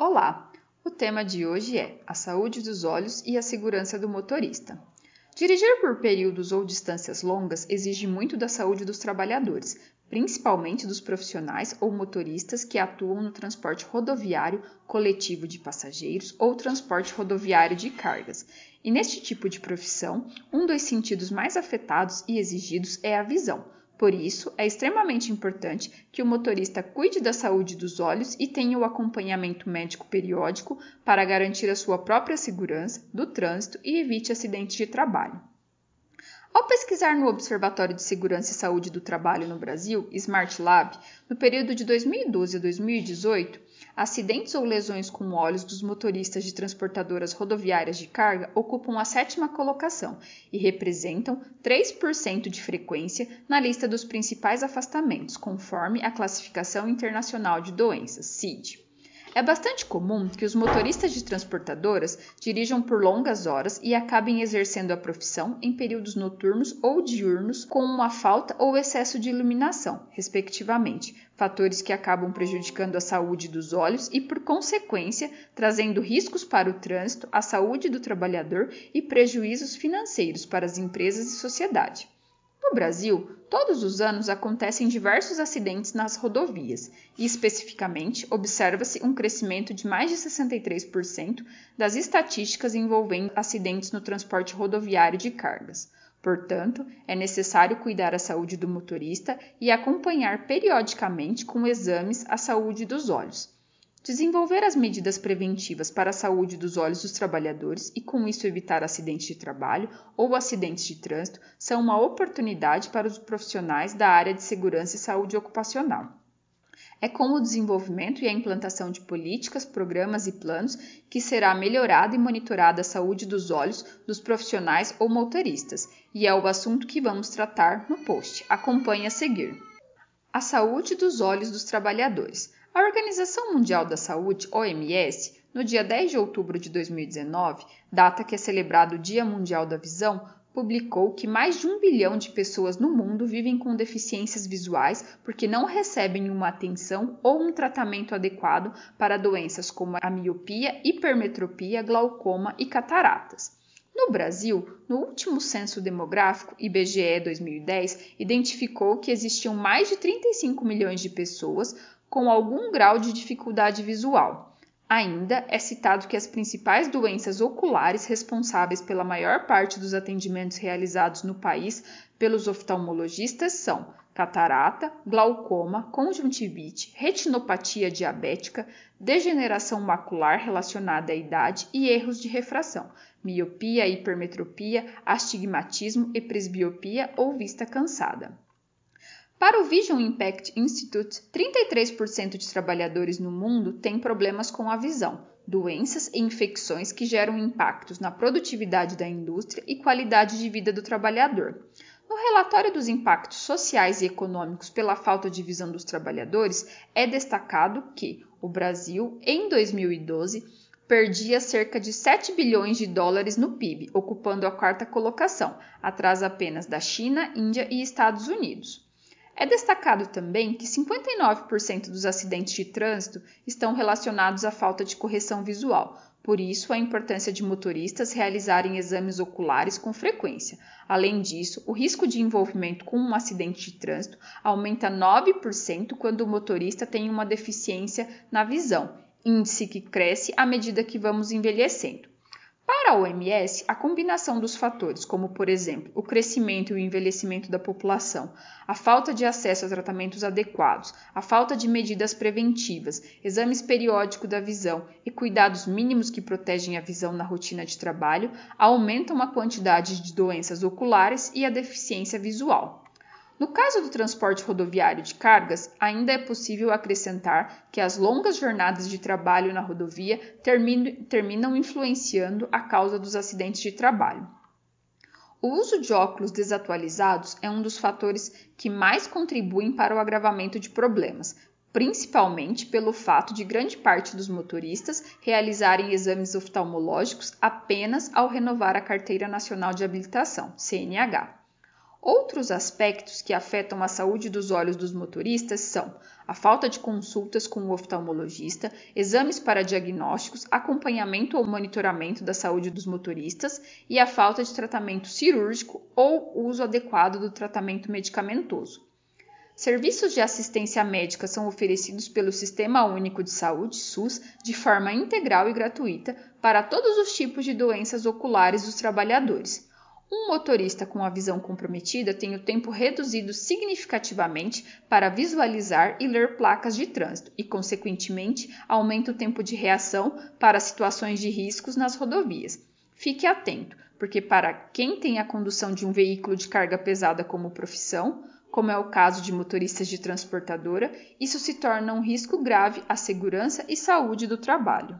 Olá! O tema de hoje é a saúde dos olhos e a segurança do motorista. Dirigir por períodos ou distâncias longas exige muito da saúde dos trabalhadores, principalmente dos profissionais ou motoristas que atuam no transporte rodoviário coletivo de passageiros ou transporte rodoviário de cargas. E neste tipo de profissão, um dos sentidos mais afetados e exigidos é a visão por isso, é extremamente importante que o motorista cuide da saúde dos olhos e tenha o acompanhamento médico periódico para garantir a sua própria segurança do trânsito e evite acidentes de trabalho. Ao pesquisar no Observatório de Segurança e Saúde do Trabalho no Brasil, Smart Lab, no período de 2012 a 2018, acidentes ou lesões com olhos dos motoristas de transportadoras rodoviárias de carga ocupam a sétima colocação e representam 3% de frequência na lista dos principais afastamentos, conforme a Classificação Internacional de Doenças, CID. É bastante comum que os motoristas de transportadoras dirijam por longas horas e acabem exercendo a profissão em períodos noturnos ou diurnos com uma falta ou excesso de iluminação, respectivamente, fatores que acabam prejudicando a saúde dos olhos e, por consequência, trazendo riscos para o trânsito, a saúde do trabalhador e prejuízos financeiros para as empresas e sociedade. No Brasil, todos os anos acontecem diversos acidentes nas rodovias e, especificamente, observa-se um crescimento de mais de 63% das estatísticas envolvendo acidentes no transporte rodoviário de cargas. Portanto, é necessário cuidar da saúde do motorista e acompanhar periodicamente com exames a saúde dos olhos. Desenvolver as medidas preventivas para a saúde dos olhos dos trabalhadores e, com isso, evitar acidentes de trabalho ou acidentes de trânsito são uma oportunidade para os profissionais da área de segurança e saúde ocupacional. É com o desenvolvimento e a implantação de políticas, programas e planos que será melhorada e monitorada a saúde dos olhos dos profissionais ou motoristas, e é o assunto que vamos tratar no post. Acompanhe a seguir. A saúde dos olhos dos trabalhadores. A Organização Mundial da Saúde, OMS, no dia 10 de outubro de 2019, data que é celebrado o Dia Mundial da Visão, publicou que mais de um bilhão de pessoas no mundo vivem com deficiências visuais porque não recebem uma atenção ou um tratamento adequado para doenças como a miopia, hipermetropia, glaucoma e cataratas. No Brasil, no último censo demográfico, IBGE 2010, identificou que existiam mais de 35 milhões de pessoas com algum grau de dificuldade visual. Ainda é citado que as principais doenças oculares responsáveis pela maior parte dos atendimentos realizados no país pelos oftalmologistas são catarata, glaucoma, conjuntivite, retinopatia diabética, degeneração macular relacionada à idade e erros de refração, miopia, hipermetropia, astigmatismo e presbiopia ou vista cansada. Para o Vision Impact Institute, 33% de trabalhadores no mundo têm problemas com a visão, doenças e infecções que geram impactos na produtividade da indústria e qualidade de vida do trabalhador. No relatório dos impactos sociais e econômicos pela falta de visão dos trabalhadores, é destacado que o Brasil, em 2012, perdia cerca de 7 bilhões de dólares no PIB, ocupando a quarta colocação, atrás apenas da China, Índia e Estados Unidos. É destacado também que 59% dos acidentes de trânsito estão relacionados à falta de correção visual, por isso a importância de motoristas realizarem exames oculares com frequência. Além disso, o risco de envolvimento com um acidente de trânsito aumenta 9% quando o motorista tem uma deficiência na visão, índice que cresce à medida que vamos envelhecendo. Para a OMS, a combinação dos fatores, como por exemplo o crescimento e o envelhecimento da população, a falta de acesso a tratamentos adequados, a falta de medidas preventivas, exames periódicos da visão e cuidados mínimos que protegem a visão na rotina de trabalho, aumentam a quantidade de doenças oculares e a deficiência visual. No caso do transporte rodoviário de cargas, ainda é possível acrescentar que as longas jornadas de trabalho na rodovia terminam influenciando a causa dos acidentes de trabalho. O uso de óculos desatualizados é um dos fatores que mais contribuem para o agravamento de problemas, principalmente pelo fato de grande parte dos motoristas realizarem exames oftalmológicos apenas ao renovar a Carteira Nacional de Habilitação, CNH. Outros aspectos que afetam a saúde dos olhos dos motoristas são a falta de consultas com o oftalmologista, exames para diagnósticos, acompanhamento ou monitoramento da saúde dos motoristas e a falta de tratamento cirúrgico ou uso adequado do tratamento medicamentoso. Serviços de assistência médica são oferecidos pelo Sistema Único de Saúde, SUS, de forma integral e gratuita para todos os tipos de doenças oculares dos trabalhadores. Um motorista com a visão comprometida tem o tempo reduzido significativamente para visualizar e ler placas de trânsito e, consequentemente, aumenta o tempo de reação para situações de riscos nas rodovias. Fique atento, porque para quem tem a condução de um veículo de carga pesada como profissão, como é o caso de motoristas de transportadora, isso se torna um risco grave à segurança e saúde do trabalho.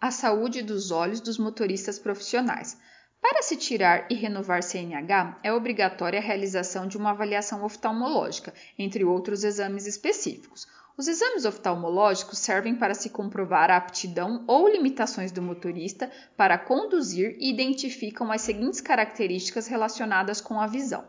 A saúde dos olhos dos motoristas profissionais. Para se tirar e renovar CNH, é obrigatória a realização de uma avaliação oftalmológica, entre outros exames específicos. Os exames oftalmológicos servem para se comprovar a aptidão ou limitações do motorista para conduzir e identificam as seguintes características relacionadas com a visão: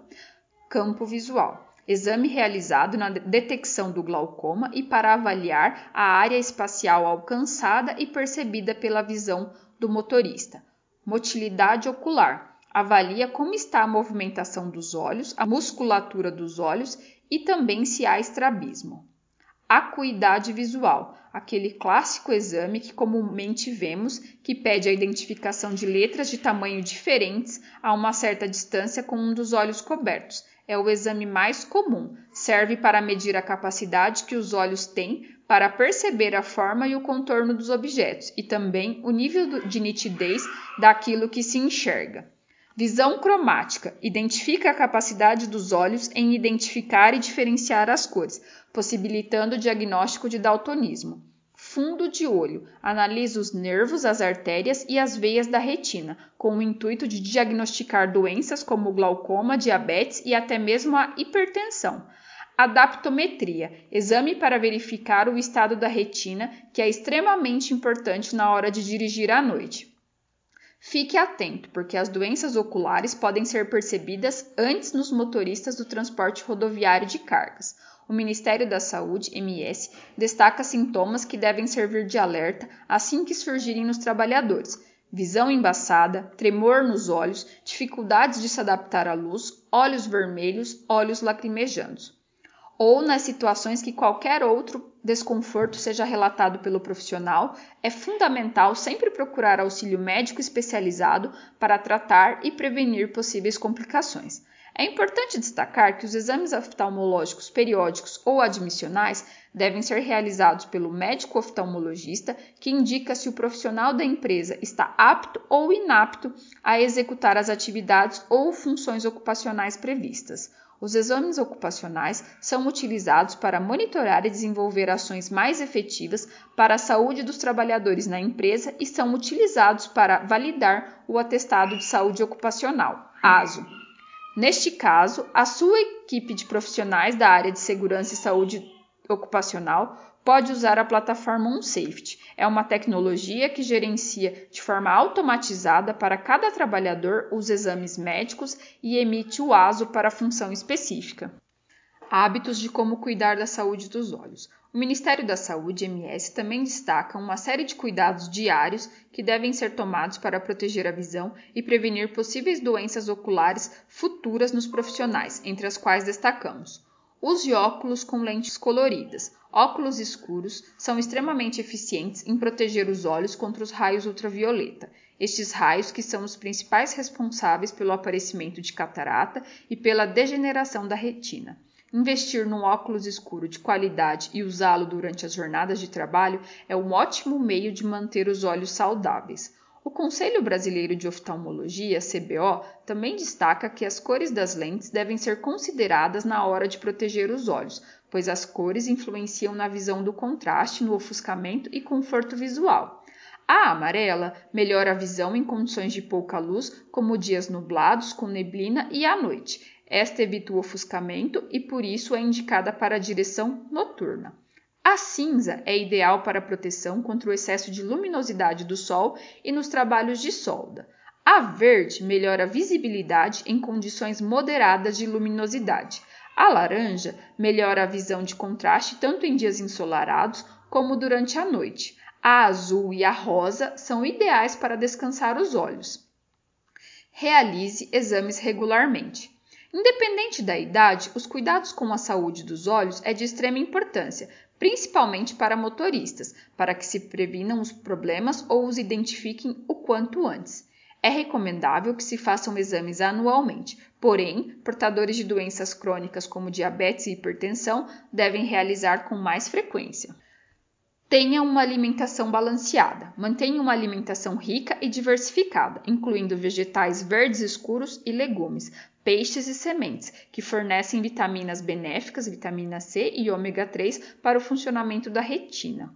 campo visual. Exame realizado na detecção do glaucoma e para avaliar a área espacial alcançada e percebida pela visão do motorista Motilidade ocular avalia como está a movimentação dos olhos, a musculatura dos olhos e também se há estrabismo. Acuidade visual, aquele clássico exame que comumente vemos que pede a identificação de letras de tamanho diferentes a uma certa distância com um dos olhos cobertos. É o exame mais comum, serve para medir a capacidade que os olhos têm para perceber a forma e o contorno dos objetos e também o nível de nitidez daquilo que se enxerga. Visão cromática identifica a capacidade dos olhos em identificar e diferenciar as cores, possibilitando o diagnóstico de daltonismo. Fundo de olho analisa os nervos, as artérias e as veias da retina, com o intuito de diagnosticar doenças como glaucoma, diabetes e até mesmo a hipertensão. Adaptometria exame para verificar o estado da retina, que é extremamente importante na hora de dirigir à noite. Fique atento, porque as doenças oculares podem ser percebidas antes nos motoristas do transporte rodoviário de cargas. O Ministério da Saúde, MS, destaca sintomas que devem servir de alerta assim que surgirem nos trabalhadores: visão embaçada, tremor nos olhos, dificuldades de se adaptar à luz, olhos vermelhos, olhos lacrimejantes ou nas situações que qualquer outro desconforto seja relatado pelo profissional, é fundamental sempre procurar auxílio médico especializado para tratar e prevenir possíveis complicações. É importante destacar que os exames oftalmológicos periódicos ou admissionais devem ser realizados pelo médico oftalmologista, que indica se o profissional da empresa está apto ou inapto a executar as atividades ou funções ocupacionais previstas. Os exames ocupacionais são utilizados para monitorar e desenvolver ações mais efetivas para a saúde dos trabalhadores na empresa e são utilizados para validar o atestado de saúde ocupacional, ASO. Neste caso, a sua equipe de profissionais da área de segurança e saúde ocupacional pode usar a plataforma OnSafety. É uma tecnologia que gerencia de forma automatizada para cada trabalhador os exames médicos e emite o ASO para a função específica. Hábitos de como cuidar da saúde dos olhos. O Ministério da Saúde, MS, também destaca uma série de cuidados diários que devem ser tomados para proteger a visão e prevenir possíveis doenças oculares futuras nos profissionais, entre as quais destacamos Use óculos com lentes coloridas. Óculos escuros são extremamente eficientes em proteger os olhos contra os raios ultravioleta. Estes raios que são os principais responsáveis pelo aparecimento de catarata e pela degeneração da retina. Investir num óculos escuro de qualidade e usá-lo durante as jornadas de trabalho é um ótimo meio de manter os olhos saudáveis. O Conselho Brasileiro de Oftalmologia, CBO, também destaca que as cores das lentes devem ser consideradas na hora de proteger os olhos, pois as cores influenciam na visão do contraste, no ofuscamento e conforto visual. A amarela melhora a visão em condições de pouca luz, como dias nublados, com neblina e à noite. Esta evita o ofuscamento e por isso é indicada para a direção noturna. A cinza é ideal para proteção contra o excesso de luminosidade do sol e nos trabalhos de solda. A verde melhora a visibilidade em condições moderadas de luminosidade. A laranja melhora a visão de contraste tanto em dias ensolarados como durante a noite. A azul e a rosa são ideais para descansar os olhos. Realize exames regularmente. Independente da idade, os cuidados com a saúde dos olhos é de extrema importância, principalmente para motoristas, para que se previnam os problemas ou os identifiquem o quanto antes. É recomendável que se façam exames anualmente, porém, portadores de doenças crônicas como diabetes e hipertensão devem realizar com mais frequência. Tenha uma alimentação balanceada. Mantenha uma alimentação rica e diversificada, incluindo vegetais verdes escuros e legumes, peixes e sementes, que fornecem vitaminas benéficas, vitamina C e ômega 3 para o funcionamento da retina.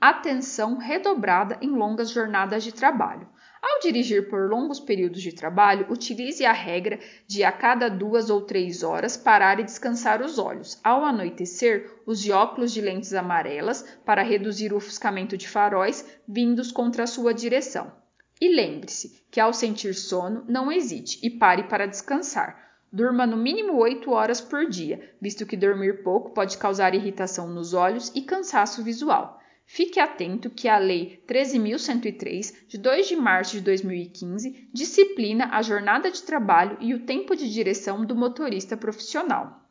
Atenção redobrada em longas jornadas de trabalho. Ao dirigir por longos períodos de trabalho, utilize a regra de a cada duas ou três horas parar e descansar os olhos. Ao anoitecer, use óculos de lentes amarelas para reduzir o ofuscamento de faróis vindos contra a sua direção. E lembre-se que ao sentir sono, não hesite e pare para descansar. Durma no mínimo 8 horas por dia, visto que dormir pouco pode causar irritação nos olhos e cansaço visual. Fique atento que a Lei 13.103, de 2 de março de 2015, disciplina a jornada de trabalho e o tempo de direção do motorista profissional.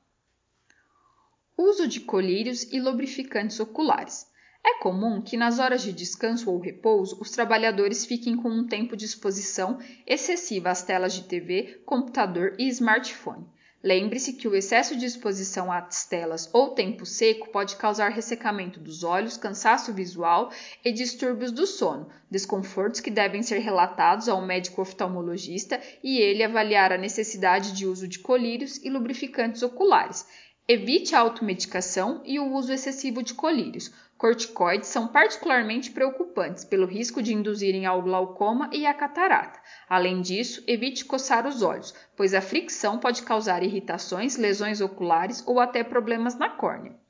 Uso de colírios e lubrificantes oculares. É comum que nas horas de descanso ou repouso os trabalhadores fiquem com um tempo de exposição excessiva às telas de TV, computador e smartphone. Lembre-se que o excesso de exposição às telas ou tempo seco pode causar ressecamento dos olhos, cansaço visual e distúrbios do sono, desconfortos que devem ser relatados ao médico oftalmologista e ele avaliar a necessidade de uso de colírios e lubrificantes oculares. Evite a automedicação e o uso excessivo de colírios. Corticoides são particularmente preocupantes pelo risco de induzirem ao glaucoma e à catarata. Além disso, evite coçar os olhos, pois a fricção pode causar irritações, lesões oculares ou até problemas na córnea.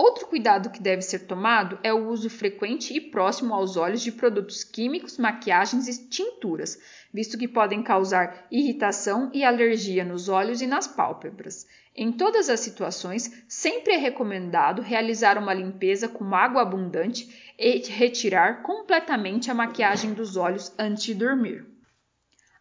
Outro cuidado que deve ser tomado é o uso frequente e próximo aos olhos de produtos químicos, maquiagens e tinturas, visto que podem causar irritação e alergia nos olhos e nas pálpebras. Em todas as situações, sempre é recomendado realizar uma limpeza com água abundante e retirar completamente a maquiagem dos olhos antes de dormir.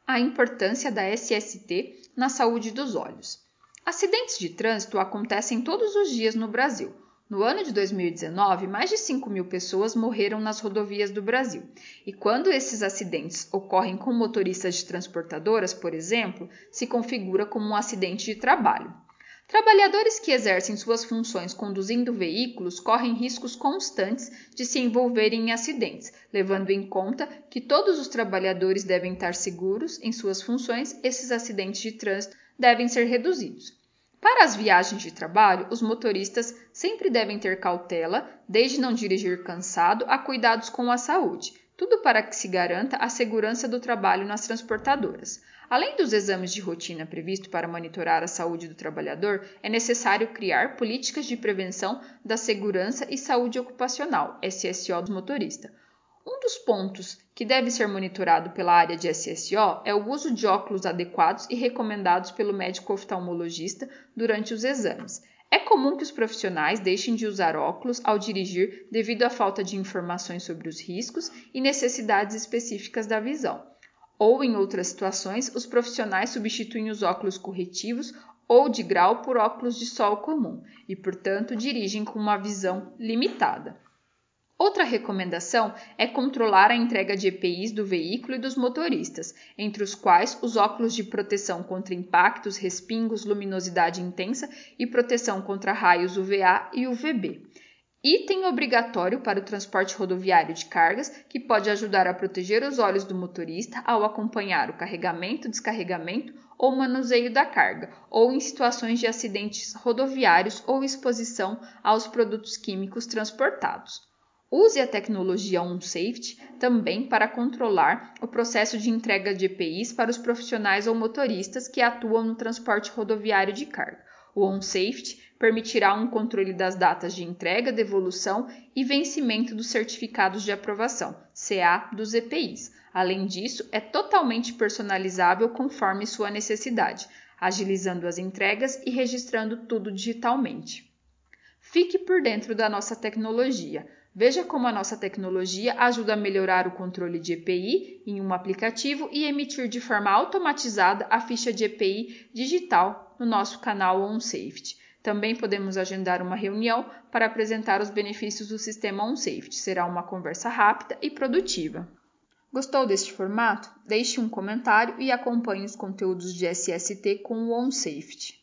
A importância da SST na saúde dos olhos. Acidentes de trânsito acontecem todos os dias no Brasil. No ano de 2019, mais de 5 mil pessoas morreram nas rodovias do Brasil. E quando esses acidentes ocorrem com motoristas de transportadoras, por exemplo, se configura como um acidente de trabalho. Trabalhadores que exercem suas funções conduzindo veículos correm riscos constantes de se envolverem em acidentes, levando em conta que todos os trabalhadores devem estar seguros em suas funções, esses acidentes de trânsito devem ser reduzidos. Para as viagens de trabalho, os motoristas sempre devem ter cautela, desde não dirigir cansado a cuidados com a saúde, tudo para que se garanta a segurança do trabalho nas transportadoras. Além dos exames de rotina previstos para monitorar a saúde do trabalhador, é necessário criar políticas de prevenção da segurança e saúde ocupacional, SSO do motorista. Um dos pontos que deve ser monitorado pela área de SSO é o uso de óculos adequados e recomendados pelo médico oftalmologista durante os exames. É comum que os profissionais deixem de usar óculos ao dirigir devido à falta de informações sobre os riscos e necessidades específicas da visão ou, em outras situações, os profissionais substituem os óculos corretivos ou de grau por óculos de sol comum e, portanto, dirigem com uma visão limitada. Outra recomendação é controlar a entrega de EPIs do veículo e dos motoristas, entre os quais os óculos de proteção contra impactos, respingos, luminosidade intensa e proteção contra raios UVA e UVB item obrigatório para o transporte rodoviário de cargas que pode ajudar a proteger os olhos do motorista ao acompanhar o carregamento, descarregamento ou manuseio da carga, ou em situações de acidentes rodoviários ou exposição aos produtos químicos transportados. Use a tecnologia OnSafety também para controlar o processo de entrega de EPIs para os profissionais ou motoristas que atuam no transporte rodoviário de carga. O OnSafety permitirá um controle das datas de entrega, devolução e vencimento dos certificados de aprovação, CA, dos EPIs. Além disso, é totalmente personalizável conforme sua necessidade, agilizando as entregas e registrando tudo digitalmente. Fique por dentro da nossa tecnologia. Veja como a nossa tecnologia ajuda a melhorar o controle de EPI em um aplicativo e emitir de forma automatizada a ficha de EPI digital no nosso canal OnSafety. Também podemos agendar uma reunião para apresentar os benefícios do sistema OnSafety. Será uma conversa rápida e produtiva. Gostou deste formato? Deixe um comentário e acompanhe os conteúdos de SST com o OnSafety.